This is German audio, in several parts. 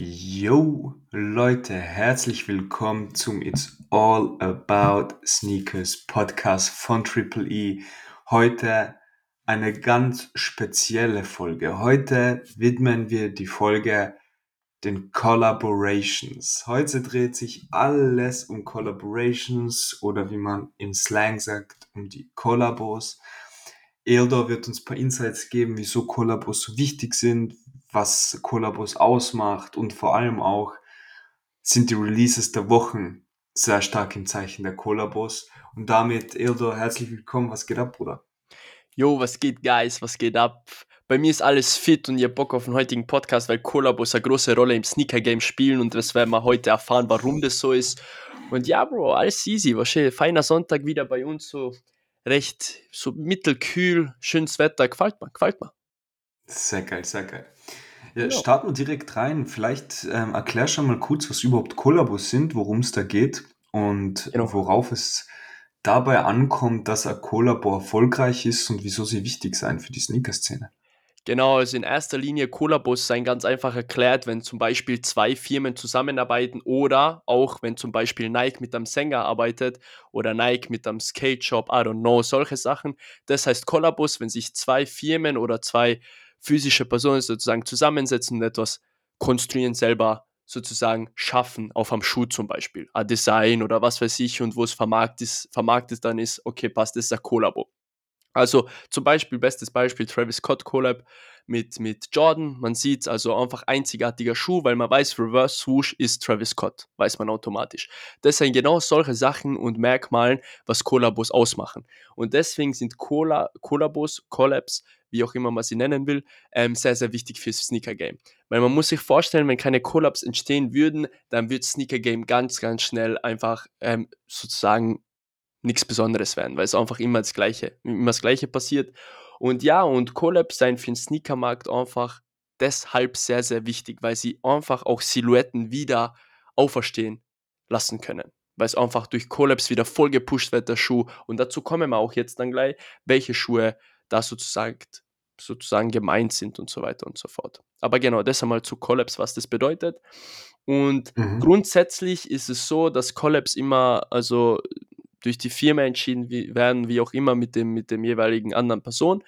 Yo, Leute, herzlich willkommen zum It's All About Sneakers Podcast von Triple E. Heute eine ganz spezielle Folge. Heute widmen wir die Folge den Collaborations. Heute dreht sich alles um Collaborations oder wie man im Slang sagt, um die Kollabos. Eldor wird uns ein paar Insights geben, wieso Kollabos so wichtig sind, was Kollabos ausmacht und vor allem auch sind die Releases der Wochen sehr stark im Zeichen der Kollabos. Und damit, Eldor, herzlich willkommen. Was geht ab, Bruder? Jo, was geht, Guys? Was geht ab? Bei mir ist alles fit und ihr Bock auf den heutigen Podcast, weil Kollabos eine große Rolle im Sneaker-Game spielen und das werden wir heute erfahren, warum das so ist. Und ja, Bro, alles easy. Wahrscheinlich feiner Sonntag wieder bei uns, so recht, so mittelkühl, schönes Wetter. Gefällt mir, gefällt mir. Sehr geil, sehr geil. Ja, genau. Starten wir direkt rein. Vielleicht ähm, erklär schon mal kurz, was überhaupt Kollabos sind, worum es da geht und genau. worauf es dabei ankommt, dass ein Kollabo erfolgreich ist und wieso sie wichtig sein für die Sneaker-Szene. Genau, also in erster Linie Kollabos sein ganz einfach erklärt, wenn zum Beispiel zwei Firmen zusammenarbeiten oder auch wenn zum Beispiel Nike mit einem Sänger arbeitet oder Nike mit einem Skate Shop, I don't know, solche Sachen. Das heißt Kollabos, wenn sich zwei Firmen oder zwei physische Personen sozusagen zusammensetzen und etwas konstruieren, selber sozusagen schaffen, auf einem Schuh zum Beispiel, ein Design oder was weiß ich und wo es vermarktet ist, vermarktet dann ist, okay, passt, das ist ein Kollabo. Also zum Beispiel, bestes Beispiel, Travis Scott Collab mit, mit Jordan. Man sieht es also einfach einzigartiger Schuh, weil man weiß, Reverse Swoosh ist Travis Scott, weiß man automatisch. Das sind genau solche Sachen und Merkmalen, was Kollabos ausmachen. Und deswegen sind Kollabos, Collabs, wie auch immer man sie nennen will, ähm, sehr, sehr wichtig fürs Sneaker-Game. Weil man muss sich vorstellen, wenn keine Collabs entstehen würden, dann wird Sneaker-Game ganz, ganz schnell einfach ähm, sozusagen nichts Besonderes werden, weil es einfach immer das Gleiche, immer das Gleiche passiert. Und ja, und Collabs sein für den Sneakermarkt einfach deshalb sehr, sehr wichtig, weil sie einfach auch Silhouetten wieder auferstehen lassen können. Weil es einfach durch Collabs wieder voll gepusht wird, der Schuh. Und dazu kommen wir auch jetzt dann gleich, welche Schuhe da sozusagen, sozusagen gemeint sind und so weiter und so fort. Aber genau, das einmal zu Collabs, was das bedeutet. Und mhm. grundsätzlich ist es so, dass Collabs immer, also durch die Firma entschieden werden, wie auch immer mit dem, mit dem jeweiligen anderen Person.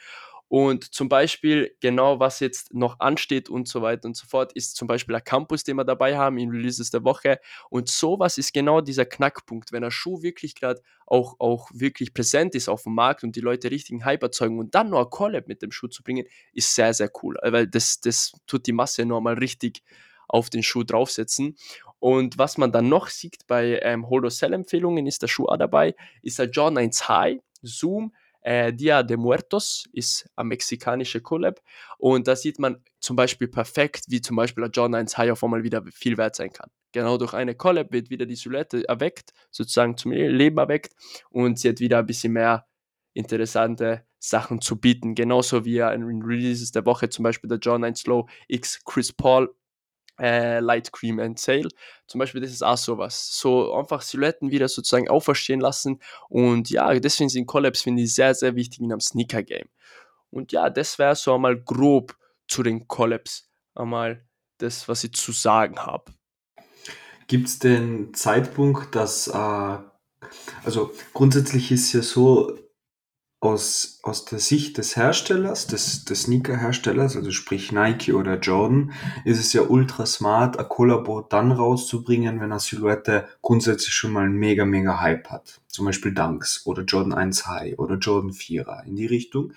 Und zum Beispiel genau, was jetzt noch ansteht und so weiter und so fort, ist zum Beispiel ein Campus, den wir dabei haben in Releases der Woche. Und sowas ist genau dieser Knackpunkt, wenn ein Schuh wirklich gerade auch, auch wirklich präsent ist auf dem Markt und die Leute richtigen Hype erzeugen und dann noch ein Collab mit dem Schuh zu bringen, ist sehr, sehr cool. Weil das, das tut die Masse nochmal richtig auf den Schuh draufsetzen. Und was man dann noch sieht bei ähm, Hold-or-Sell-Empfehlungen, ist der Schuh dabei, ist der John 1 High Zoom äh, Dia de Muertos, ist ein mexikanischer Collab. Und da sieht man zum Beispiel perfekt, wie zum Beispiel der John 1 High auf einmal wieder viel wert sein kann. Genau durch eine Collab wird wieder die Silhouette erweckt, sozusagen zum Leben erweckt und sie hat wieder ein bisschen mehr interessante Sachen zu bieten. Genauso wie in Releases der Woche zum Beispiel der John 1 Slow X Chris Paul äh, Light Cream and Sale. Zum Beispiel, das ist auch sowas. So einfach Silhouetten wieder sozusagen auferstehen lassen. Und ja, deswegen sind Collabs, finde ich, sehr, sehr wichtig in einem Sneaker-Game. Und ja, das wäre so einmal grob zu den Collabs. Einmal das, was ich zu sagen habe. Gibt es den Zeitpunkt, dass, äh, also grundsätzlich ist ja so, aus, aus der Sicht des Herstellers, des, des Sneaker-Herstellers, also sprich Nike oder Jordan, ist es ja ultra smart, ein Kollabo dann rauszubringen, wenn eine Silhouette grundsätzlich schon mal einen mega, mega Hype hat. Zum Beispiel Dunks oder Jordan 1 High oder Jordan 4er in die Richtung.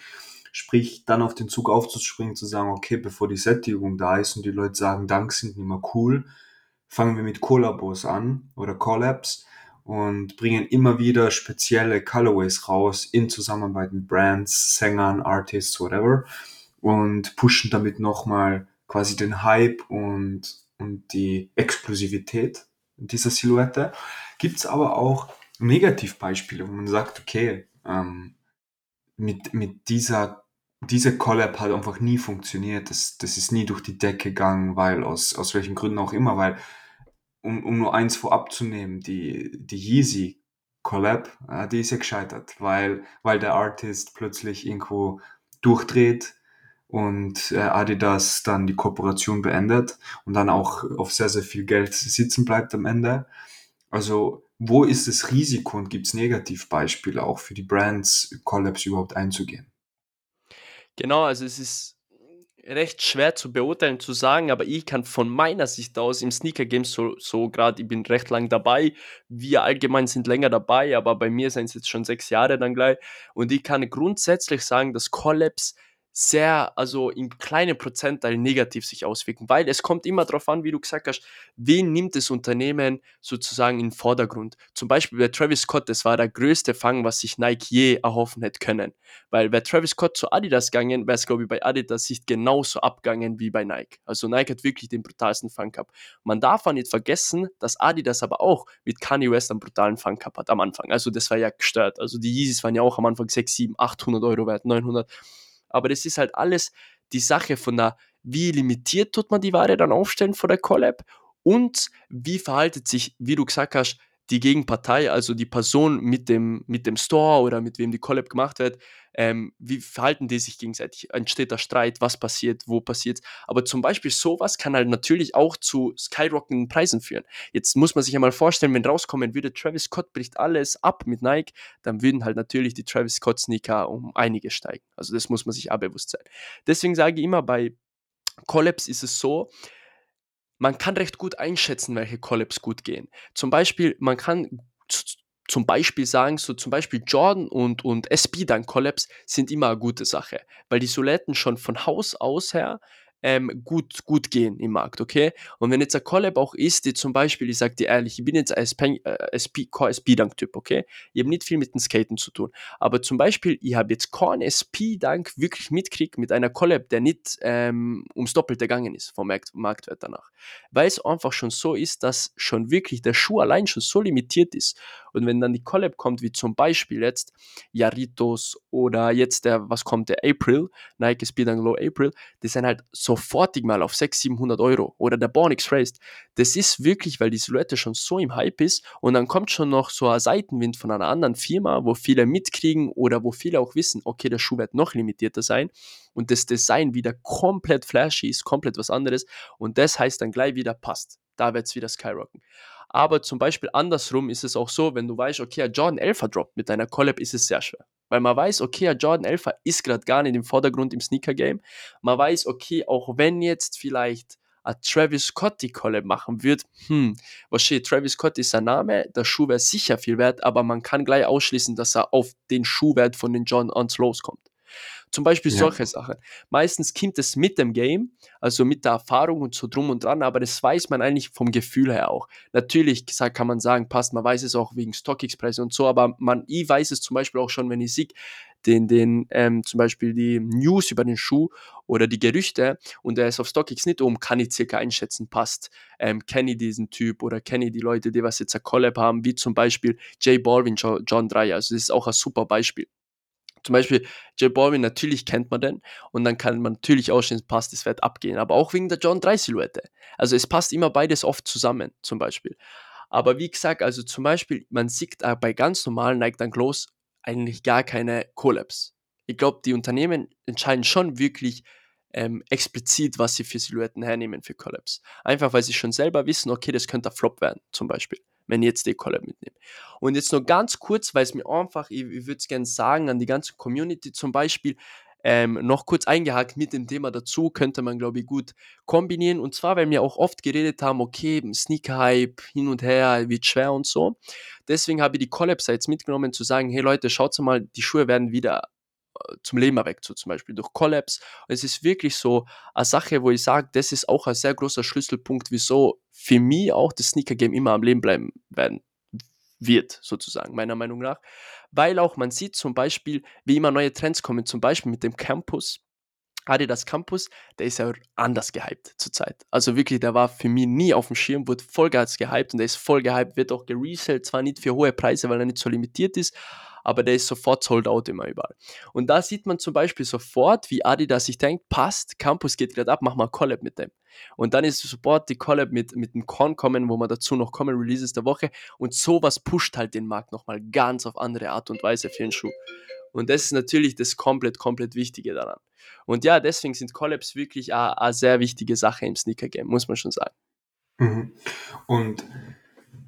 Sprich, dann auf den Zug aufzuspringen, zu sagen, okay, bevor die Sättigung da ist und die Leute sagen, Dunks sind nicht mehr cool, fangen wir mit Kollabos an oder Collabs und bringen immer wieder spezielle Colorways raus in Zusammenarbeit mit Brands, Sängern, Artists, whatever und pushen damit nochmal quasi den Hype und, und die Exklusivität dieser Silhouette. Gibt's aber auch Negativbeispiele, wo man sagt, okay, ähm, mit, mit dieser, diese Collab hat einfach nie funktioniert, das, das ist nie durch die Decke gegangen, weil aus, aus welchen Gründen auch immer, weil um, um nur eins vorab zu nehmen, die, die Yeezy Collab, äh, die ist ja gescheitert, weil, weil der Artist plötzlich irgendwo durchdreht und äh, Adidas dann die Kooperation beendet und dann auch auf sehr, sehr viel Geld sitzen bleibt am Ende. Also wo ist das Risiko und gibt es Negativbeispiele auch für die Brands, Collabs überhaupt einzugehen? Genau, also es ist recht schwer zu beurteilen, zu sagen, aber ich kann von meiner Sicht aus im Sneaker-Game so, so gerade, ich bin recht lang dabei, wir allgemein sind länger dabei, aber bei mir sind es jetzt schon sechs Jahre dann gleich. Und ich kann grundsätzlich sagen, dass Collabs sehr, also im kleinen Prozentteil negativ sich auswirken, weil es kommt immer darauf an, wie du gesagt hast, wen nimmt das Unternehmen sozusagen in den Vordergrund. Zum Beispiel bei Travis Scott, das war der größte Fang, was sich Nike je erhoffen hätte können. Weil wäre Travis Scott zu Adidas gegangen, wäre es, glaube ich, bei Adidas Sicht genauso abgegangen wie bei Nike. Also Nike hat wirklich den brutalsten Fang gehabt. Man darf auch nicht vergessen, dass Adidas aber auch mit Kanye West einen brutalen Fang gehabt hat am Anfang. Also das war ja gestört. Also die Yeezys waren ja auch am Anfang 6, 7, 800 Euro wert, 900 aber das ist halt alles die Sache von der, wie limitiert tut man die Ware dann aufstellen vor der Collab und wie verhaltet sich, wie du gesagt hast, die Gegenpartei, also die Person mit dem, mit dem Store oder mit wem die Collab gemacht wird, ähm, wie verhalten die sich gegenseitig? Entsteht da Streit? Was passiert? Wo passiert Aber zum Beispiel sowas kann halt natürlich auch zu skyrockenden Preisen führen. Jetzt muss man sich einmal vorstellen, wenn rauskommen würde, Travis Scott bricht alles ab mit Nike, dann würden halt natürlich die Travis Scott Sneaker um einige steigen. Also das muss man sich auch bewusst sein. Deswegen sage ich immer, bei Collabs ist es so, man kann recht gut einschätzen, welche Collabs gut gehen. Zum Beispiel, man kann zum Beispiel sagen, so zum Beispiel Jordan und, und SB dann Collabs sind immer eine gute Sache, weil die Soletten schon von Haus aus her ähm, gut, gut gehen im Markt, okay? Und wenn jetzt ein Collab auch ist, die zum Beispiel, ich sag dir ehrlich, ich bin jetzt ein SP, äh, SP, SP-Dunk-Typ, okay? Ich habe nicht viel mit dem Skaten zu tun. Aber zum Beispiel, ich habe jetzt keinen SP-Dunk wirklich mitkriegt mit einer Collab, der nicht ähm, ums Doppelte gegangen ist vom Markt, Marktwert danach. Weil es einfach schon so ist, dass schon wirklich der Schuh allein schon so limitiert ist. Und wenn dann die Collab kommt, wie zum Beispiel jetzt Yaritos oder jetzt der, was kommt, der April, Nike Speed and Low April, die sind halt sofortig mal auf 600, 700 Euro. Oder der Bornix Raced. Das ist wirklich, weil die Silhouette schon so im Hype ist und dann kommt schon noch so ein Seitenwind von einer anderen Firma, wo viele mitkriegen oder wo viele auch wissen, okay, der Schuh wird noch limitierter sein und das Design wieder komplett flashy ist, komplett was anderes und das heißt dann gleich wieder passt. Da wird es wieder skyrocken. Aber zum Beispiel andersrum ist es auch so, wenn du weißt, okay, Jordan 11 droppt mit deiner Collab, ist es sehr schwer. Weil man weiß, okay, Jordan 11 ist gerade gar nicht im Vordergrund im Sneaker-Game. Man weiß, okay, auch wenn jetzt vielleicht ein Travis Scott die Collab machen wird, hm, was steht, Travis Scott ist sein Name, der Schuh wäre sicher viel wert, aber man kann gleich ausschließen, dass er auf den Schuhwert von den John Ons loskommt. Zum Beispiel ja. solche Sachen. Meistens kommt es mit dem Game, also mit der Erfahrung und so drum und dran, aber das weiß man eigentlich vom Gefühl her auch. Natürlich kann man sagen, passt, man weiß es auch wegen StockX-Preise und so, aber man, ich weiß es zum Beispiel auch schon, wenn ich sehe, den, den ähm, zum Beispiel die News über den Schuh oder die Gerüchte und er ist auf StockX nicht um, kann ich circa einschätzen, passt. Ähm, kenne ich diesen Typ oder kenne ich die Leute, die was jetzt ein Collab haben, wie zum Beispiel Jay Balvin, John Dreyer. Also das ist auch ein super Beispiel zum Beispiel J Balvin, natürlich kennt man den und dann kann man natürlich ausstehen, passt, das wird abgehen, aber auch wegen der John 3 Silhouette. Also es passt immer beides oft zusammen, zum Beispiel. Aber wie gesagt, also zum Beispiel, man sieht bei ganz normalen Nike Dunk Lows eigentlich gar keine Collabs. Ich glaube, die Unternehmen entscheiden schon wirklich ähm, explizit, was sie für Silhouetten hernehmen für Collabs. Einfach weil sie schon selber wissen, okay, das könnte ein Flop werden, zum Beispiel wenn ich jetzt die Collab mitnehme. Und jetzt nur ganz kurz, weil es mir einfach, ich, ich würde es gerne sagen, an die ganze Community zum Beispiel, ähm, noch kurz eingehakt mit dem Thema dazu, könnte man, glaube ich, gut kombinieren. Und zwar, weil wir auch oft geredet haben, okay, Sneaker-Hype hin und her, wird schwer und so. Deswegen habe ich die Collab-Sites mitgenommen, zu sagen, hey Leute, schaut mal, die Schuhe werden wieder zum Leben erweckt, so zum Beispiel durch Collabs. Es ist wirklich so eine Sache, wo ich sage, das ist auch ein sehr großer Schlüsselpunkt, wieso für mich auch das Sneaker-Game immer am Leben bleiben werden wird, sozusagen, meiner Meinung nach. Weil auch man sieht zum Beispiel, wie immer neue Trends kommen, zum Beispiel mit dem Campus. Adidas Campus, der ist ja anders gehypt zurzeit. Also wirklich, der war für mich nie auf dem Schirm, wurde voll gehypt und der ist voll gehypt, wird auch gereselt, zwar nicht für hohe Preise, weil er nicht so limitiert ist, aber der ist sofort sold out immer überall. Und da sieht man zum Beispiel sofort, wie Adidas sich denkt, passt, Campus geht gerade ab, mach mal Collab mit dem. Und dann ist sofort die Collab mit, mit dem Con kommen, wo man dazu noch kommen, Releases der Woche. Und sowas pusht halt den Markt nochmal ganz auf andere Art und Weise für den Schuh. Und das ist natürlich das komplett, komplett Wichtige daran. Und ja, deswegen sind Collabs wirklich eine sehr wichtige Sache im Sneaker-Game, muss man schon sagen. Mhm. Und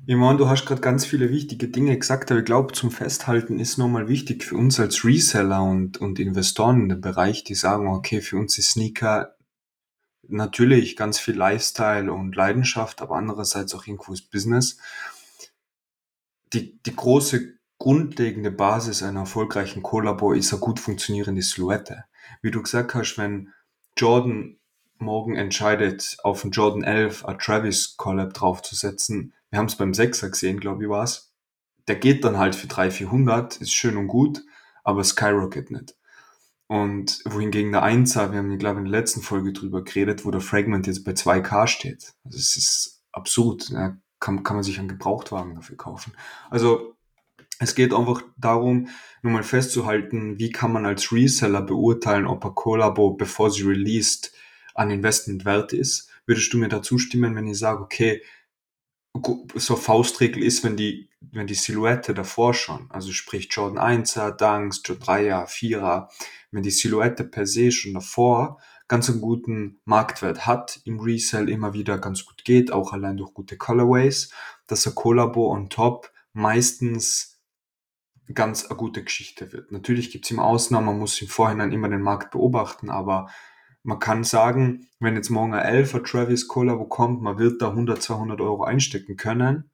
ich meine, du hast gerade ganz viele wichtige Dinge gesagt, aber ich glaube, zum Festhalten ist nochmal wichtig für uns als Reseller und, und Investoren in dem Bereich, die sagen, okay, für uns ist Sneaker natürlich ganz viel Lifestyle und Leidenschaft, aber andererseits auch irgendwo ist Business. Die, die große grundlegende Basis einer erfolgreichen Kollabo ist eine gut funktionierende Silhouette. Wie du gesagt hast, wenn Jordan morgen entscheidet, auf einen Jordan 11 ein Travis Collab draufzusetzen, wir haben es beim Sechser gesehen, glaube ich, war es, der geht dann halt für 300, 400, ist schön und gut, aber Skyrocket nicht. Und wohingegen der Einser, wir haben, glaube ich, in der letzten Folge drüber geredet, wo der Fragment jetzt bei 2K steht. Also es ist absurd. Ja, kann, kann man sich einen Gebrauchtwagen dafür kaufen. Also es geht einfach darum, nur mal festzuhalten, wie kann man als Reseller beurteilen, ob ein Collabo, bevor sie released, an Investment wert ist. Würdest du mir da zustimmen, wenn ich sage, okay, so Faustregel ist, wenn die, wenn die Silhouette davor schon, also sprich Jordan 1er, Dunks, Jordan 3er, 4er, wenn die Silhouette per se schon davor ganz einen guten Marktwert hat, im Resell immer wieder ganz gut geht, auch allein durch gute Colorways, dass der Collabo on top meistens ganz eine gute Geschichte wird. Natürlich gibt es immer Ausnahmen, man muss im Vorhinein immer den Markt beobachten, aber man kann sagen, wenn jetzt morgen ein 11er Travis Collabo kommt, man wird da 100, 200 Euro einstecken können.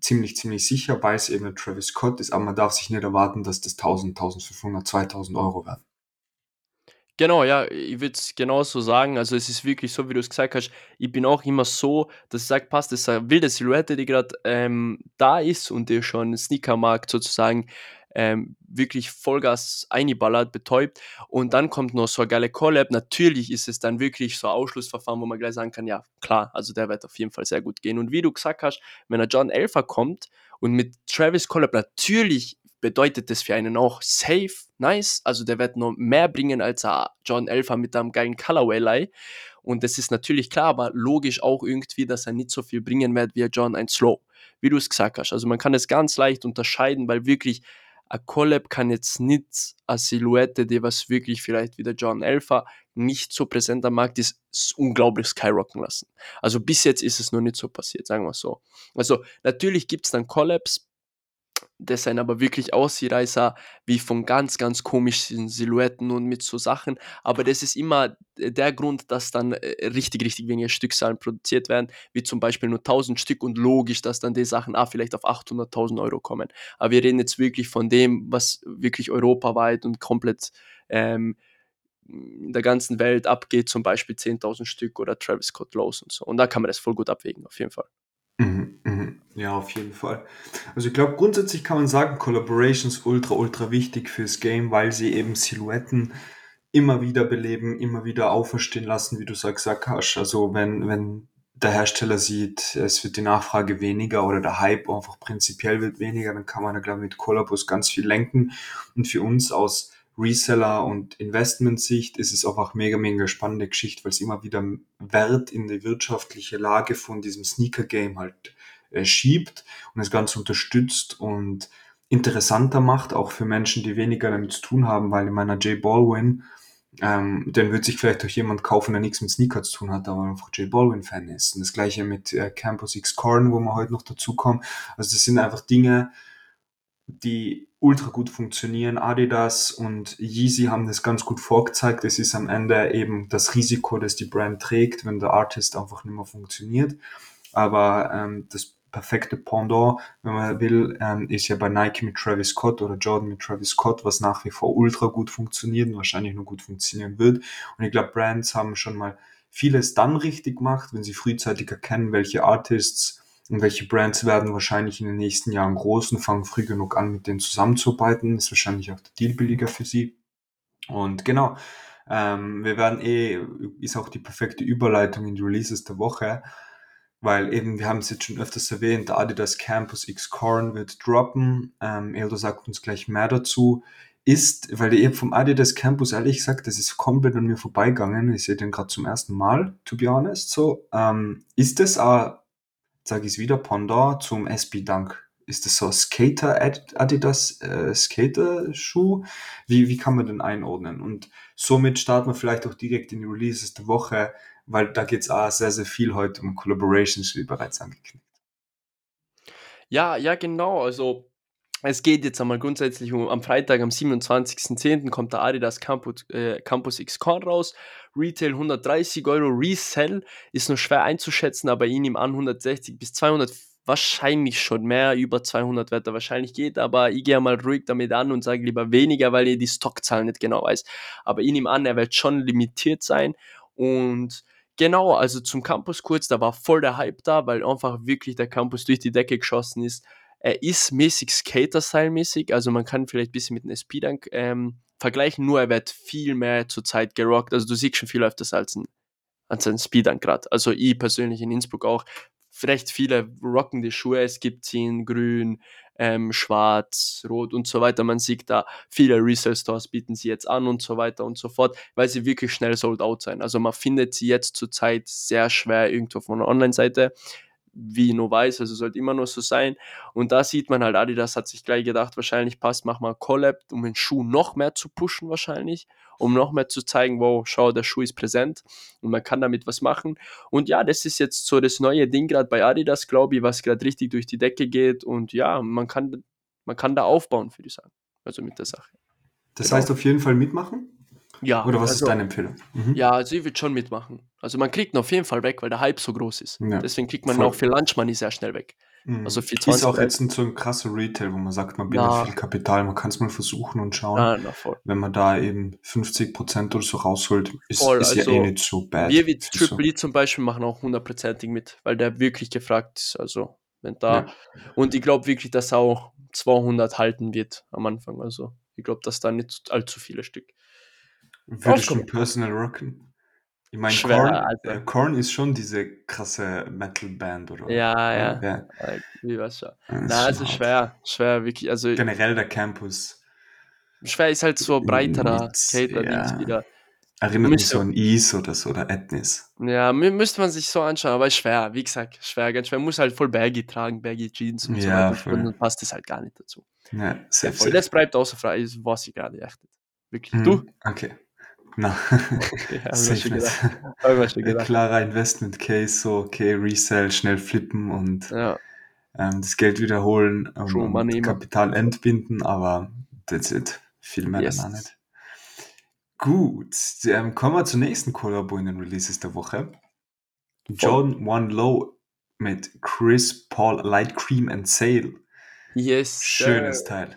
Ziemlich, ziemlich sicher, weil es eben ein Travis Scott ist, aber man darf sich nicht erwarten, dass das 1000, 1500, 2000 Euro werden. Genau, ja, ich würde es genauso sagen. Also es ist wirklich so, wie du es gesagt hast. Ich bin auch immer so, dass ich sage, passt, das ist eine wilde Silhouette, die gerade ähm, da ist und der schon Sneakermarkt sozusagen ähm, wirklich Vollgas eingeballert, betäubt. Und dann kommt noch so eine geile Collab. Natürlich ist es dann wirklich so ein Ausschlussverfahren, wo man gleich sagen kann, ja, klar, also der wird auf jeden Fall sehr gut gehen. Und wie du gesagt hast, wenn ein John Elfer kommt und mit Travis Collab, natürlich bedeutet das für einen auch safe, nice. Also der wird noch mehr bringen als ein John Elfer mit einem geilen Colorway-Lie. Und das ist natürlich klar, aber logisch auch irgendwie, dass er nicht so viel bringen wird wie John ein Slow, wie du es gesagt hast. Also man kann es ganz leicht unterscheiden, weil wirklich ein Collab kann jetzt nicht eine Silhouette, die was wirklich vielleicht wie der John Alpha nicht so präsent am Markt ist, unglaublich skyrocken lassen. Also bis jetzt ist es noch nicht so passiert, sagen wir so. Also natürlich gibt es dann Collabs, das sind aber wirklich Ausreißer wie von ganz, ganz komischen Silhouetten und mit so Sachen. Aber das ist immer der Grund, dass dann äh, richtig, richtig wenige Stückzahlen produziert werden, wie zum Beispiel nur 1000 Stück und logisch, dass dann die Sachen ah, vielleicht auf 800.000 Euro kommen. Aber wir reden jetzt wirklich von dem, was wirklich europaweit und komplett ähm, in der ganzen Welt abgeht, zum Beispiel 10.000 Stück oder Travis Scott Lows und so. Und da kann man das voll gut abwägen, auf jeden Fall. Ja, auf jeden Fall. Also ich glaube, grundsätzlich kann man sagen, Collaborations ultra, ultra wichtig fürs Game, weil sie eben Silhouetten immer wieder beleben, immer wieder auferstehen lassen, wie du sagst, hast. Also wenn, wenn der Hersteller sieht, es wird die Nachfrage weniger oder der Hype einfach prinzipiell wird weniger, dann kann man da, glaube ich, mit Collabos ganz viel lenken. Und für uns aus Reseller und Investmentsicht ist es auch mega, mega spannende Geschichte, weil es immer wieder Wert in die wirtschaftliche Lage von diesem Sneaker-Game halt schiebt und das Ganze unterstützt und interessanter macht, auch für Menschen, die weniger damit zu tun haben, weil in meiner J Baldwin, ähm, den wird sich vielleicht auch jemand kaufen, der nichts mit Sneaker zu tun hat, aber einfach J Baldwin-Fan ist. Und das gleiche mit äh, Campus X Corn, wo wir heute noch dazu kommen. Also das sind einfach Dinge, die ultra gut funktionieren. Adidas und Yeezy haben das ganz gut vorgezeigt. Es ist am Ende eben das Risiko, das die Brand trägt, wenn der Artist einfach nicht mehr funktioniert. Aber ähm, das perfekte Pendant, wenn man will, ähm, ist ja bei Nike mit Travis Scott oder Jordan mit Travis Scott, was nach wie vor ultra gut funktioniert und wahrscheinlich nur gut funktionieren wird. Und ich glaube, Brands haben schon mal vieles dann richtig gemacht, wenn sie frühzeitig erkennen, welche Artists und welche Brands werden wahrscheinlich in den nächsten Jahren groß und fangen früh genug an, mit denen zusammenzuarbeiten. Ist wahrscheinlich auch der Deal billiger für sie. Und genau, ähm, wir werden eh, ist auch die perfekte Überleitung in die Releases der Woche, weil eben, wir haben es jetzt schon öfters erwähnt, der Adidas Campus X Corn wird droppen. Ähm, Eldo sagt uns gleich mehr dazu. Ist, weil ihr vom Adidas Campus, ehrlich gesagt, das ist komplett an mir vorbeigegangen. Ich sehe den gerade zum ersten Mal, to be honest. So, ähm, ist das auch sage ich es wieder, Pendant zum SB Dunk ist das so ein Skater Adidas äh, Skater Schuh? Wie, wie kann man den einordnen? Und somit starten wir vielleicht auch direkt in die Releases der Woche, weil da geht es auch sehr, sehr viel heute um Collaborations, wie bereits angekündigt. Ja, ja, genau. Also es geht jetzt einmal grundsätzlich um, am Freitag, am 27.10. kommt der Adidas Campus, äh, Campus X Con raus. Retail 130 Euro, Resell ist nur schwer einzuschätzen, aber ihn ihm an 160 bis 200, wahrscheinlich schon mehr, über 200 wird er wahrscheinlich geht, aber ich gehe mal ruhig damit an und sage lieber weniger, weil ich die Stockzahlen nicht genau weiß. Aber ihn ihm an, er wird schon limitiert sein und Genau, also zum Campus kurz, da war voll der Hype da, weil einfach wirklich der Campus durch die Decke geschossen ist. Er ist mäßig Skater-Style-mäßig, also man kann vielleicht ein bisschen mit einem Speedunk ähm, vergleichen, nur er wird viel mehr zur Zeit gerockt. Also du siehst schon viel öfters als ein, als ein Speedunk gerade. Also ich persönlich in Innsbruck auch. Recht viele rocken die Schuhe, es gibt sie in grün, ähm, schwarz, rot und so weiter. Man sieht da, viele Resale-Stores bieten sie jetzt an und so weiter und so fort, weil sie wirklich schnell sold out sein. Also man findet sie jetzt zurzeit sehr schwer irgendwo von einer Online-Seite wie ich nur weiß, also sollte immer nur so sein. Und da sieht man halt, Adidas hat sich gleich gedacht, wahrscheinlich passt, mach mal Collab, um den Schuh noch mehr zu pushen wahrscheinlich, um noch mehr zu zeigen, wow, schau, der Schuh ist präsent und man kann damit was machen. Und ja, das ist jetzt so das neue Ding gerade bei Adidas, glaube ich, was gerade richtig durch die Decke geht und ja, man kann, man kann da aufbauen, würde ich sagen, also mit der Sache. Das genau. heißt auf jeden Fall mitmachen? Ja. Oder was also, ist deine Empfehlung? Mhm. Ja, also ich würde schon mitmachen. Also man kriegt ihn auf jeden Fall weg, weil der Hype so groß ist. Ja, Deswegen kriegt man voll. auch für Lunch Money sehr schnell weg. Mhm. Also für 20 ist auch jetzt so ein krasser Retail, wo man sagt, man bindet ja. viel Kapital, man kann es mal versuchen und schauen. Ja, na, Wenn man da eben 50% oder so rausholt, ist, voll, ist also ja eh nicht so bad. Wir wie Triple E zum Beispiel machen auch hundertprozentig mit, weil der wirklich gefragt ist. Also wenn da. Ja. Und ich glaube wirklich, dass er auch 200 halten wird am Anfang. Also ich glaube, dass da nicht allzu viele Stück. Würde schon Personal rocken. Ich meine, Korn, äh, Korn ist schon diese krasse Metal-Band, oder? Ja, ja. ja. Wie was schon. Na, also schwer, schwer, wirklich. Also, Generell der Campus. Schwer ist halt so breiterer Skater-Dings ja. wieder. Erinnert mich so an Ease oder so, oder Ethnis. Ja, müsste man sich so anschauen, aber schwer, wie gesagt, schwer, ganz schwer. Man muss halt voll Baggy tragen, Baggy Jeans und ja, so weiter. Und dann passt das halt gar nicht dazu. Ja, safe, ja, voll. Das bleibt außer frei, was ich gerade echt. Wirklich. Hm, du? Okay. Na, okay, Klarer Investment Case, so, okay, Resell, schnell flippen und ja. ähm, das Geld wiederholen ähm, und Kapital entbinden, aber that's it. Viel mehr yes. dann auch nicht. Gut, ähm, kommen wir zur nächsten Kollabo in den Releases der Woche. John One Low mit Chris Paul Light Cream and Sale. Yes. Schönes Teil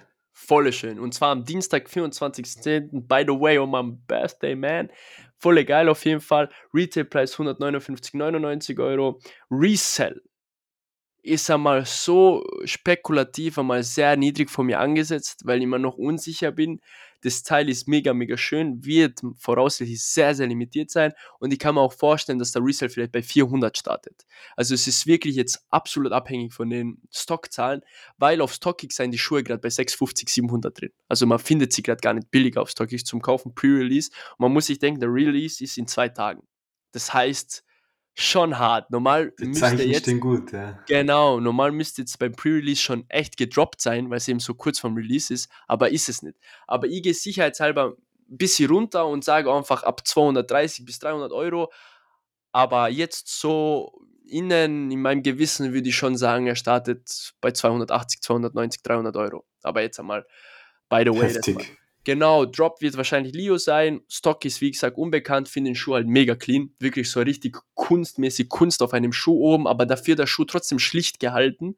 voll schön. Und zwar am Dienstag, 24.10. By the way, on my birthday, man. Voll geil auf jeden Fall. Retailpreis 159,99 Euro. Resell ist einmal so spekulativ, einmal sehr niedrig von mir angesetzt, weil ich immer noch unsicher bin. Das Teil ist mega, mega schön, wird voraussichtlich sehr, sehr limitiert sein und ich kann mir auch vorstellen, dass der Resale vielleicht bei 400 startet. Also es ist wirklich jetzt absolut abhängig von den Stockzahlen, weil auf StockX sind die Schuhe gerade bei 650, 700 drin. Also man findet sie gerade gar nicht billig auf StockX zum Kaufen, Pre-Release. Man muss sich denken, der Release ist in zwei Tagen. Das heißt, schon hart. Normal die müsste jetzt gut, ja. Genau, normal müsste jetzt beim Pre-Release schon echt gedroppt sein, weil es eben so kurz vom Release ist, aber ist es nicht. Aber ich gehe sicherheitshalber ein bisschen runter und sage einfach ab 230 bis 300 Euro. Aber jetzt so innen in meinem Gewissen würde ich schon sagen, er startet bei 280, 290, 300 Euro. Aber jetzt einmal, by the way, Heftig. Genau, Drop wird wahrscheinlich Leo sein. Stock ist wie gesagt unbekannt, finde den Schuh halt mega clean. Wirklich so richtig kunstmäßig Kunst auf einem Schuh oben, aber dafür der Schuh trotzdem schlicht gehalten.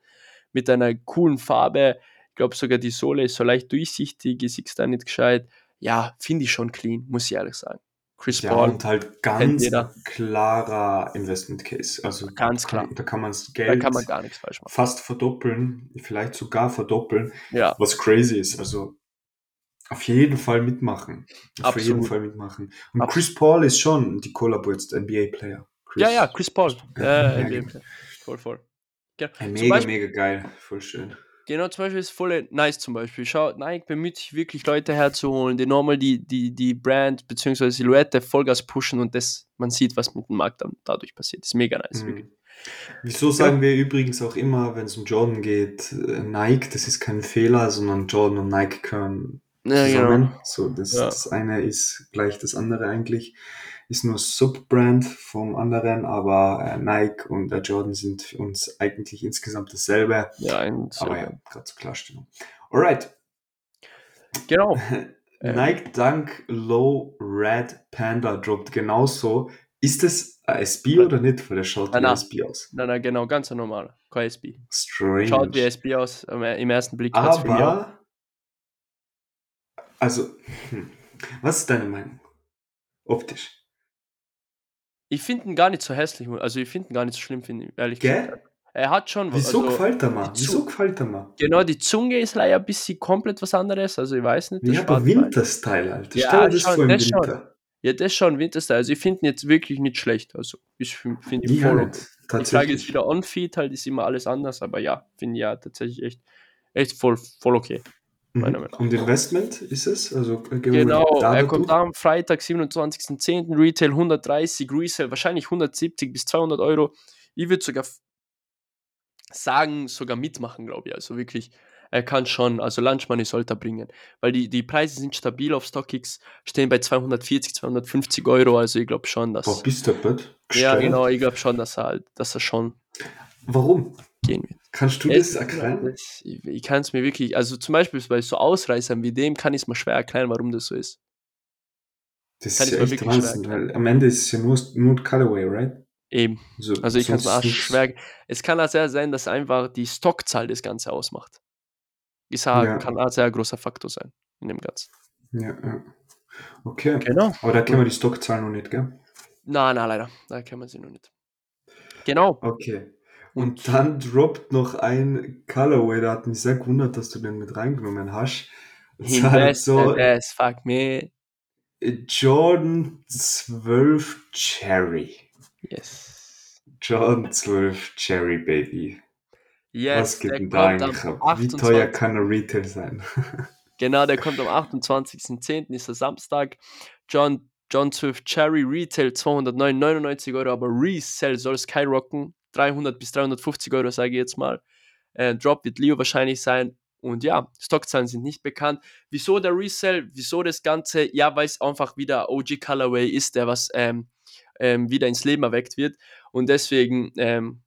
Mit einer coolen Farbe. Ich glaube sogar die Sohle ist so leicht durchsichtig, ich sehe da nicht gescheit. Ja, finde ich schon clean, muss ich ehrlich sagen. Chris ja, Paul. Und halt ganz klarer Investment Case. Also ganz klar. da kann man das Geld da kann man gar nichts falsch machen. fast verdoppeln, vielleicht sogar verdoppeln, ja. was crazy ist. Also auf jeden Fall mitmachen. Auf Absolut. jeden Fall mitmachen. Und Absolut. Chris Paul ist schon die Kollabo jetzt NBA-Player. Ja, ja, Chris Paul. Ja, ja, NBA-Player. Voll, voll. Genau. Mega, Beispiel, mega geil. Voll schön. Genau, zum Beispiel ist voll nice zum Beispiel. Schau, Nike bemüht sich wirklich Leute herzuholen, die normal die, die, die Brand bzw. Silhouette Vollgas pushen und das, man sieht, was mit dem Markt dann dadurch passiert. Ist mega nice, mhm. wirklich. Wieso sagen wir übrigens auch immer, wenn es um Jordan geht, äh, Nike, das ist kein Fehler, sondern Jordan und Nike gehören Ja, zusammen. genau. So, das, Ja. das eine ist gleich das andere eigentlich. Ist nur Subbrand vom anderen, aber äh, Nike und äh, Jordan sind für uns eigentlich insgesamt dasselbe. Ja, ein Aber ja, gerade zur Klarstellung. Alright. Genau. Nike Dunk Low Red Panda droppt genauso. Ist das SB oder nicht? Weil der schaut wie Nein. SB aus. Nein, nein, genau, ganz normal. Kein SB. Strange. Schaut wie SB aus, im ersten Blick. Aber, also, hm, was ist deine Meinung? Optisch. Ich finde ihn gar nicht so hässlich, also ich finde ihn gar nicht so schlimm, finde ich, ehrlich gesagt. Gell? Er hat schon Wieso also, gefällt er mir? Wieso gefällt er mir? Genau, die Zunge ist leider ein bisschen komplett was anderes, also ich weiß nicht. Ja, aber. Winterstyle, Alter. Ja, Stell dir das schon, vor im das schon. Winter. Ja, das ist schon Winterstyle. Also ich finde ihn jetzt wirklich nicht schlecht. Also ich finde find ihn voll. Ich sage jetzt wieder On-Feed, halt ist immer alles anders, aber ja, finde ich ja tatsächlich echt, echt voll, voll okay. Mhm. Und Investment ist es? Also, wir Genau, da er kommt am Freitag, 27.10. Retail 130, Resale wahrscheinlich 170 bis 200 Euro. Ich würde sogar sagen, sogar mitmachen, glaube ich. Also wirklich, er kann schon, also Lunch Money sollte er bringen. Weil die, die Preise sind stabil auf StockX, stehen bei 240, 250 Euro. Also ich glaube schon, dass. Boah, bist du ja, genau, ich glaube schon, dass er halt, dass er schon Warum? gehen wird. Kannst du das erklären? Ich, ich kann es mir wirklich, also zum Beispiel bei so Ausreißern wie dem kann ich es mir schwer erklären, warum das so ist. Das kann ist ja echt Wahnsinn, weil am Ende ist es ja nur, nur Colorway, right? Eben. Also ich kann es mir schwer. Es kann auch sehr sein, dass einfach die Stockzahl das Ganze ausmacht. Ich sage, Ja. kann auch sehr großer Faktor sein in dem Ganzen. Ja, ja. Okay. Genau. Aber da kennen wir die Stockzahlen noch nicht, gell? Nein, nein, leider. Da kennen wir sie noch nicht. Genau. Okay. Und dann droppt noch ein Colorway, da hat mich sehr gewundert, dass du den mit reingenommen hast. Das ist halt so as fuck me. Jordan 12 Cherry. Yes. Jordan 12 Cherry, Baby. Yes, Was geht denn da eigentlich ab? Wie teuer kann ein Retail sein? Genau, der kommt am 28.10. ist der Samstag. John, John Swift Cherry Retail 299 Euro, aber Resell soll skyrocken. 300 bis 350 Euro, sage ich jetzt mal. Äh, Drop wird Leo wahrscheinlich sein. Und ja, Stockzahlen sind nicht bekannt. Wieso der Resell? Wieso das Ganze? Ja, weil es einfach wieder OG Colorway ist, der was ähm, ähm, wieder ins Leben erweckt wird. Und deswegen ähm,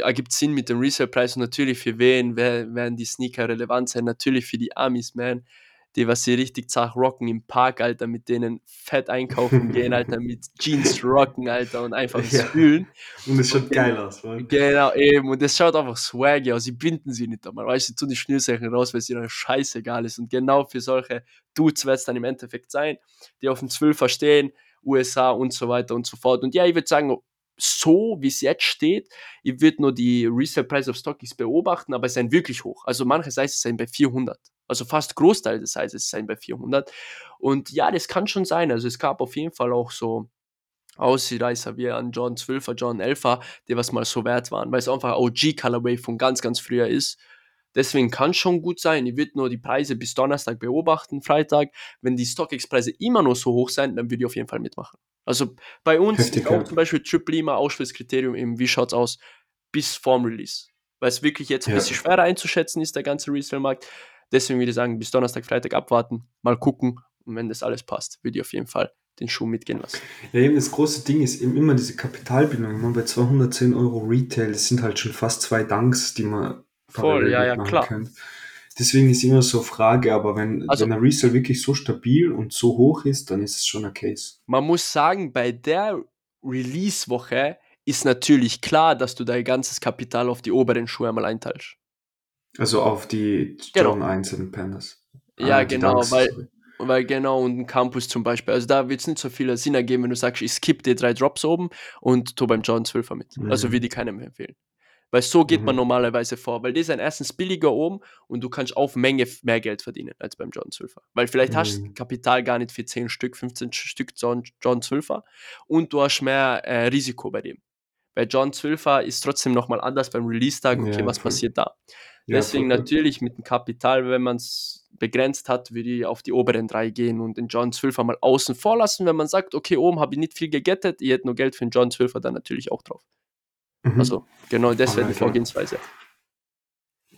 ergibt Sinn mit dem Resale-Preis. Und natürlich für wen wer- werden die Sneaker relevant sein? Natürlich für die Amis, man. Die, was sie richtig zach rocken im Park, Alter, mit denen fett einkaufen gehen, Alter, mit Jeans rocken, Alter, und einfach Ja. fühlen. Und es schaut Und- geil aus, man. Genau, eben. Und das schaut einfach swaggy aus. Sie binden sie nicht einmal. Weißt du, sie tun die Schnürsenkel raus, weil es ihnen scheißegal ist. Und genau für solche Dudes wird es dann im Endeffekt sein, die auf dem 12er stehen, USA und so weiter und so fort. Und ja, ich würde sagen, so wie es jetzt steht, ich würde nur die Resale Price of Stockies beobachten, aber es sind wirklich hoch. Also manche Sizes sind bei 400. Also fast Großteil des Sizes sind bei 400. Und ja, das kann schon sein. Also es gab auf jeden Fall auch so Ausreißer wie an John 12er, John 11er, die was mal so wert waren, weil es einfach OG Colorway von ganz, ganz früher ist. Deswegen kann es schon gut sein. Ich würde nur die Preise bis Donnerstag beobachten, Freitag. Wenn die StockX-Preise immer noch so hoch sind, dann würde ich auf jeden Fall mitmachen. Also bei uns Heftig, ist auch ja. zum Beispiel Triple Lima Ausschlusskriterium eben, wie schaut es aus, bis vorm Release. Weil es wirklich jetzt ein Ja. bisschen schwerer einzuschätzen ist, der ganze Resale-Markt. Deswegen würde ich sagen, bis Donnerstag, Freitag abwarten, mal gucken. Und wenn das alles passt, würde ich auf jeden Fall den Schuh mitgehen lassen. Ja, eben das große Ding ist eben immer diese Kapitalbindung. Ich meine, bei 210 Euro Retail, das sind halt schon fast zwei Dunks, die man Voll, ja, ja, klar. kann. Deswegen ist immer so Frage, aber wenn, Also- wenn der Resale wirklich so stabil und so hoch ist, dann ist es schon ein Case. Man muss sagen, bei der Release-Woche ist natürlich klar, dass du dein ganzes Kapital auf die oberen Schuhe einmal einteilst. Also auf die Genau. 1 und Pandas. Ja, Ah, genau, Dunks, weil-. Weil genau, und ein Campus zum Beispiel. Also da wird es nicht so viel Sinn ergeben, wenn du sagst, ich skippe die drei Drops oben und tu beim John 12er mit. Also Mhm. würde ich keinem empfehlen. Weil so geht man Mhm. normalerweise vor, weil die sind erstens billiger oben und du kannst auf Menge mehr Geld verdienen als beim John 12er. Weil vielleicht hast du Mhm. Kapital gar nicht für 10 Stück, 15 Stück John, John 12er und du hast mehr äh, Risiko bei dem. Bei John 12er ist trotzdem nochmal anders beim Release-Tag, okay, Ja, was voll. passiert da? Ja, Deswegen voll. natürlich mit dem Kapital, wenn man es begrenzt hat, würde ich auf die oberen drei gehen und den John 12er mal außen vor lassen. Wenn man sagt, okay, oben habe ich nicht viel gegettet, ich hätte nur Geld für den John 12er, dann natürlich auch drauf. Mhm. Also genau das wäre die Alright, Vorgehensweise.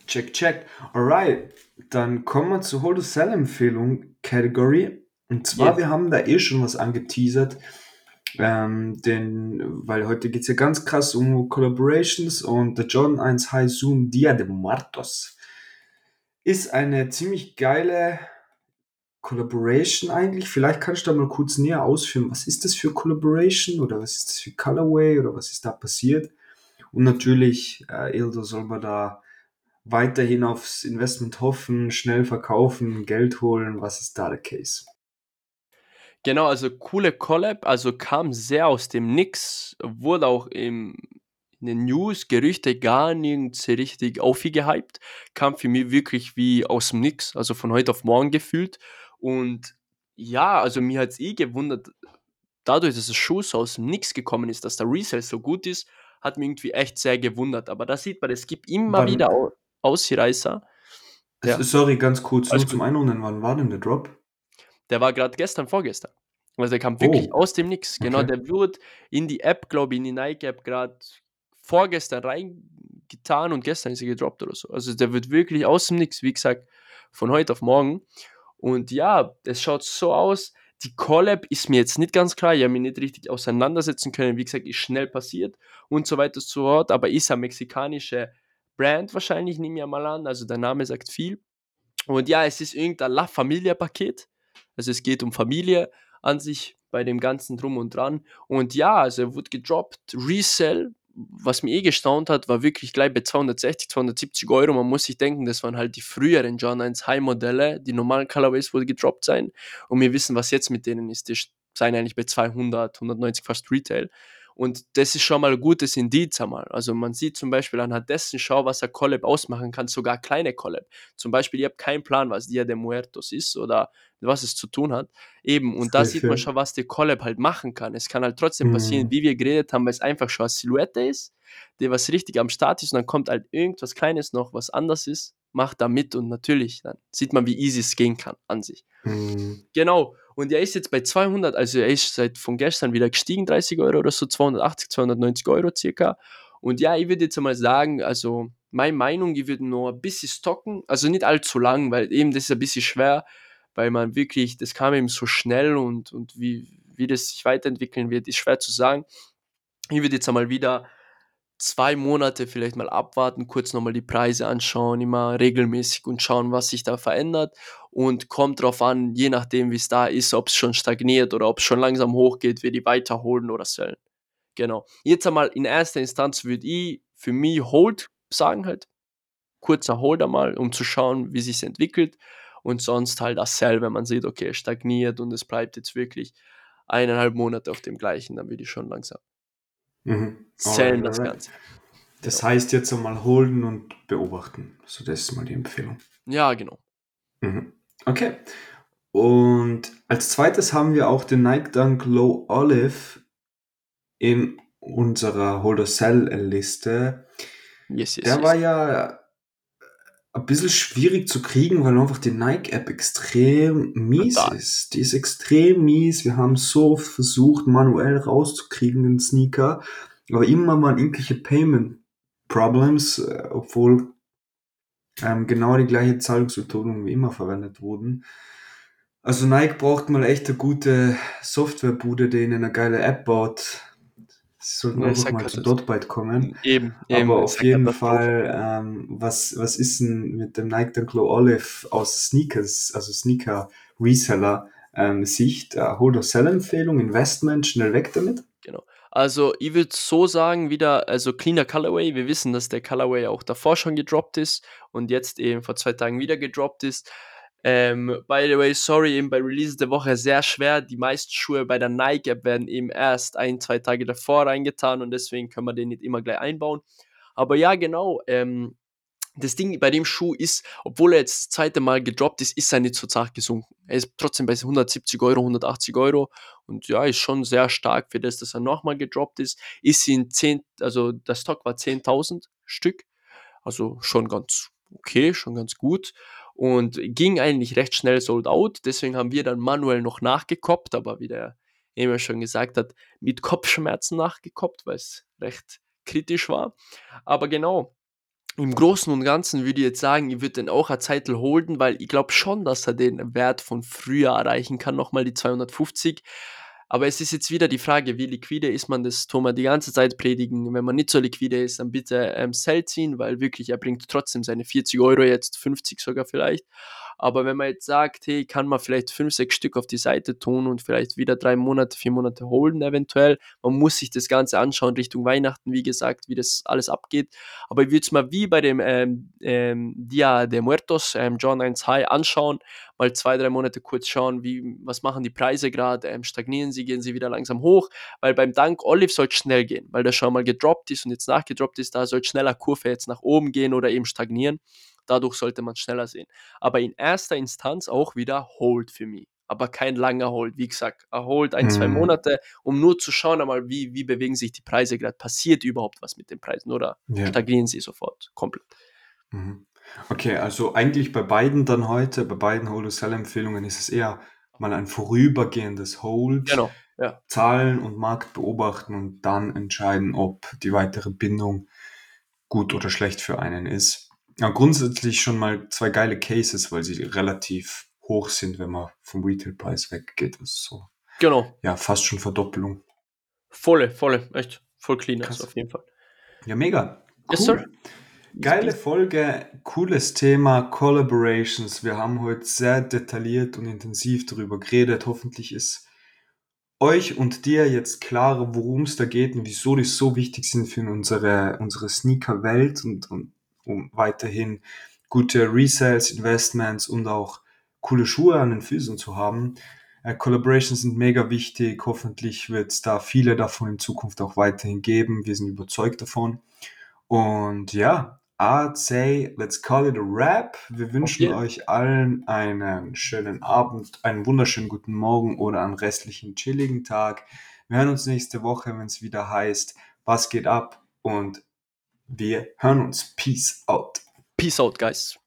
Check, check. Alright, dann kommen wir zur Hold Sell Empfehlung Category. Und zwar, Yes. wir haben da eh schon was angeteasert. Ähm, denn, weil heute geht es ja ganz krass um Collaborations und der John 1 High Zoom Dia de Muertos ist eine ziemlich geile Collaboration eigentlich. Vielleicht kannst du da mal kurz näher ausführen. Was ist das für Collaboration oder was ist das für Colorway oder was ist da passiert? Und natürlich, äh, Ildo soll man da weiterhin aufs Investment hoffen, schnell verkaufen, Geld holen. Was ist da der Case? Genau, also coole Collab, also kam sehr aus dem Nix, wurde auch im, in den News, Gerüchte gar nirgends richtig aufgehypt, kam für mich wirklich wie aus dem Nix, also von heute auf morgen gefühlt. Und ja, also mir hat es eh gewundert, dadurch, dass es Schuh so aus dem Nix gekommen ist, dass der Resale so gut ist, hat mich irgendwie echt sehr gewundert. Aber da sieht man, es gibt immer Wann- wieder Au Ausreißer. Ja. Sorry, ganz kurz, nur zum Einordnen, wann war denn der Drop? Der war gerade gestern, vorgestern. Also der kam wirklich Oh, aus dem Nix. Genau, okay. der wird in die App, glaube ich, in die Nike-App gerade vorgestern reingetan und gestern ist er gedroppt oder so. Also der wird wirklich aus dem Nix, wie gesagt, von heute auf morgen. Und ja, es schaut so aus. Die Collab ist mir jetzt nicht ganz klar. Ich habe mich nicht richtig auseinandersetzen können. Wie gesagt, ist schnell passiert und so weiter und so fort. Aber ist eine mexikanische Brand wahrscheinlich, nehme ich mal an. Also der Name sagt viel. Und ja, es ist irgendein La Familia-Paket. Also es geht um Familie an sich bei dem ganzen Drum und Dran. Und ja, also er wurde gedroppt. Resell, was mir eh gestaunt hat, war wirklich gleich bei 260, 270 Euro. Man muss sich denken, das waren halt die früheren John 1 High-Modelle. Die normalen Colorways wurde gedroppt sein. Und wir wissen, was jetzt mit denen ist. Die seien eigentlich bei 200, 190 fast Retail. Und das ist schon mal ein gutes Indiz einmal. Also man sieht zum Beispiel anhand dessen, schau, was ein Collab ausmachen kann, sogar kleine Collab. Zum Beispiel, ich habe keinen Plan, was Dia de Muertos ist oder was es zu tun hat. Eben, und da sieht man ja. schon, was die Collab halt machen kann. Es kann halt trotzdem passieren, Mhm. wie wir geredet haben, weil es einfach schon eine Silhouette ist, die was richtig am Start ist und dann kommt halt irgendwas Kleines noch, was anders ist, macht da mit und natürlich, dann sieht man, wie easy es gehen kann an sich. Mhm. Genau. Und er ist jetzt bei 200, also er ist seit von gestern wieder gestiegen, 30 Euro oder so, 280, 290 Euro circa. Und ja, ich würde jetzt einmal sagen, also meine Meinung, ich würde nur ein bisschen stocken, also nicht allzu lang, weil eben das ist ein bisschen schwer, weil man wirklich, das kam eben so schnell und, und wie, wie das sich weiterentwickeln wird, ist schwer zu sagen. Ich würde jetzt einmal wieder zwei Monate vielleicht mal abwarten, kurz nochmal die Preise anschauen, immer regelmäßig und schauen, was sich da verändert. Und kommt drauf an, je nachdem, wie es da ist, ob es schon stagniert oder ob es schon langsam hochgeht, wir die weiterholen oder sellen. Genau. Jetzt einmal in erster Instanz würde ich für mich Hold sagen halt. Kurzer Hold einmal, um zu schauen, wie sich entwickelt. Und sonst halt das Sell, wenn man sieht, okay, es stagniert und es bleibt jetzt wirklich eineinhalb Monate auf dem gleichen, dann würde ich schon langsam Mhm. zählen Alright, das. Ganze. Das Genau. heißt jetzt einmal holden und beobachten. So, das ist mal die Empfehlung. Ja, genau. Mhm. Okay. Und als zweites haben wir auch den Nike Dunk Low Olive in unserer Holder Cell Liste. Yes, yes, Der yes. war ja ein bisschen schwierig zu kriegen, weil einfach die Nike App extrem mies Total. ist. Die ist extrem mies. Wir haben so oft versucht, manuell rauszukriegen, den Sneaker. Aber immer mal irgendwelche Payment Problems, äh, obwohl ähm, genau die gleiche Zahlungsmethoden wie immer verwendet wurden. Also Nike braucht mal echt eine gute Softwarebude, die ihnen eine geile App baut. Sie sollten einfach ja mal zu. Dotbyte kommen. Eben, eben. Aber auf jeden. Fall, ähm, was, was ist denn mit dem Nike Dunk Low Olive aus Sneakers, also Sneaker Reseller ähm, Sicht? Äh, Hold or Sell Empfehlung, Investment, schnell weg damit? Genau. Also, ich würde so sagen, wieder, also cleaner Colorway. Wir wissen, dass der Colorway auch davor schon gedroppt ist und jetzt eben vor zwei Tagen wieder gedroppt ist. Ähm, by the way, sorry, eben bei Release der Woche sehr schwer. Die meisten Schuhe bei der Nike App werden eben erst ein, zwei Tage davor reingetan und deswegen können wir den nicht immer gleich einbauen. Aber ja, genau. Ähm, das Ding bei dem Schuh ist, obwohl er jetzt das zweite Mal gedroppt ist, ist er nicht so zart gesunken. Er ist trotzdem bei 170 Euro, 180 Euro und ja, ist schon sehr stark für das, dass er nochmal gedroppt ist. Ist in 10, also der Stock war 10.000 Stück, also schon ganz okay, schon ganz gut und ging eigentlich recht schnell sold out. Deswegen haben wir dann manuell noch nachgekoppt, aber wie der Emil schon gesagt hat, mit Kopfschmerzen nachgekoppt, weil es recht kritisch war. Aber genau, im Großen und Ganzen würde ich jetzt sagen, ich würde den auch eine Zeitel holen, weil ich glaube schon, dass er den Wert von früher erreichen kann, nochmal die 250. Aber es ist jetzt wieder die Frage, wie liquide ist man das Thomas die ganze Zeit predigen. Wenn man nicht so liquide ist, dann bitte ähm, Sell ziehen, weil wirklich er bringt trotzdem seine 40 Euro jetzt, 50 sogar vielleicht. Aber wenn man jetzt sagt, hey, kann man vielleicht fünf, sechs Stück auf die Seite tun und vielleicht wieder drei Monate, vier Monate holen eventuell. Man muss sich das Ganze anschauen Richtung Weihnachten, wie gesagt, wie das alles abgeht. Aber ich würde es mal wie bei dem ähm, ähm, Dia de Muertos, ähm, John 1 High anschauen, mal zwei, drei Monate kurz schauen, wie, was machen die Preise gerade, ähm, stagnieren sie, gehen sie wieder langsam hoch, weil beim Dank Olive soll es schnell gehen, weil der schon mal gedroppt ist und jetzt nachgedroppt ist, da soll schneller Kurve jetzt nach oben gehen oder eben stagnieren. Dadurch sollte man schneller sehen. Aber in erster Instanz auch wieder Hold für mich. Aber kein langer Hold. Wie gesagt, er Hold ein, zwei Mhm. Monate, um nur zu schauen, einmal, wie, wie bewegen sich die Preise gerade. Passiert überhaupt was mit den Preisen oder Ja. stagnieren sie sofort komplett? Mhm. Okay, also eigentlich bei beiden dann heute, bei beiden Hold-to-Sell-Empfehlungen ist es eher mal ein vorübergehendes Hold, Genau, ja. Zahlen und Markt beobachten und dann entscheiden, ob die weitere Bindung gut oder schlecht für einen ist. Ja, grundsätzlich schon mal zwei geile Cases, weil sie relativ hoch sind, wenn man vom Retailpreis weggeht. Ist so, Genau. ja, fast schon Verdoppelung. Volle, volle, echt. Voll clean Krass. also auf jeden Fall. Ja, mega. Cool. Yes, sir. Geile Folge, cooles Thema, Collaborations. Wir haben heute sehr detailliert und intensiv darüber geredet. Hoffentlich ist euch und dir jetzt klarer, worum es da geht und wieso die so wichtig sind für unsere, unsere Sneaker-Welt und, und um weiterhin gute Resales, Investments und auch coole Schuhe an den Füßen zu haben. Äh, Collaborations sind mega wichtig. Hoffentlich wird es da viele davon in Zukunft auch weiterhin geben. Wir sind überzeugt davon. Und ja, I'd say, let's call it a wrap. Wir wünschen jeden. euch allen einen schönen Abend, einen wunderschönen guten Morgen oder einen restlichen chilligen Tag. Wir hören uns nächste Woche, wenn es wieder heißt, was geht ab? Und wir hören uns. Peace out. Peace out, guys.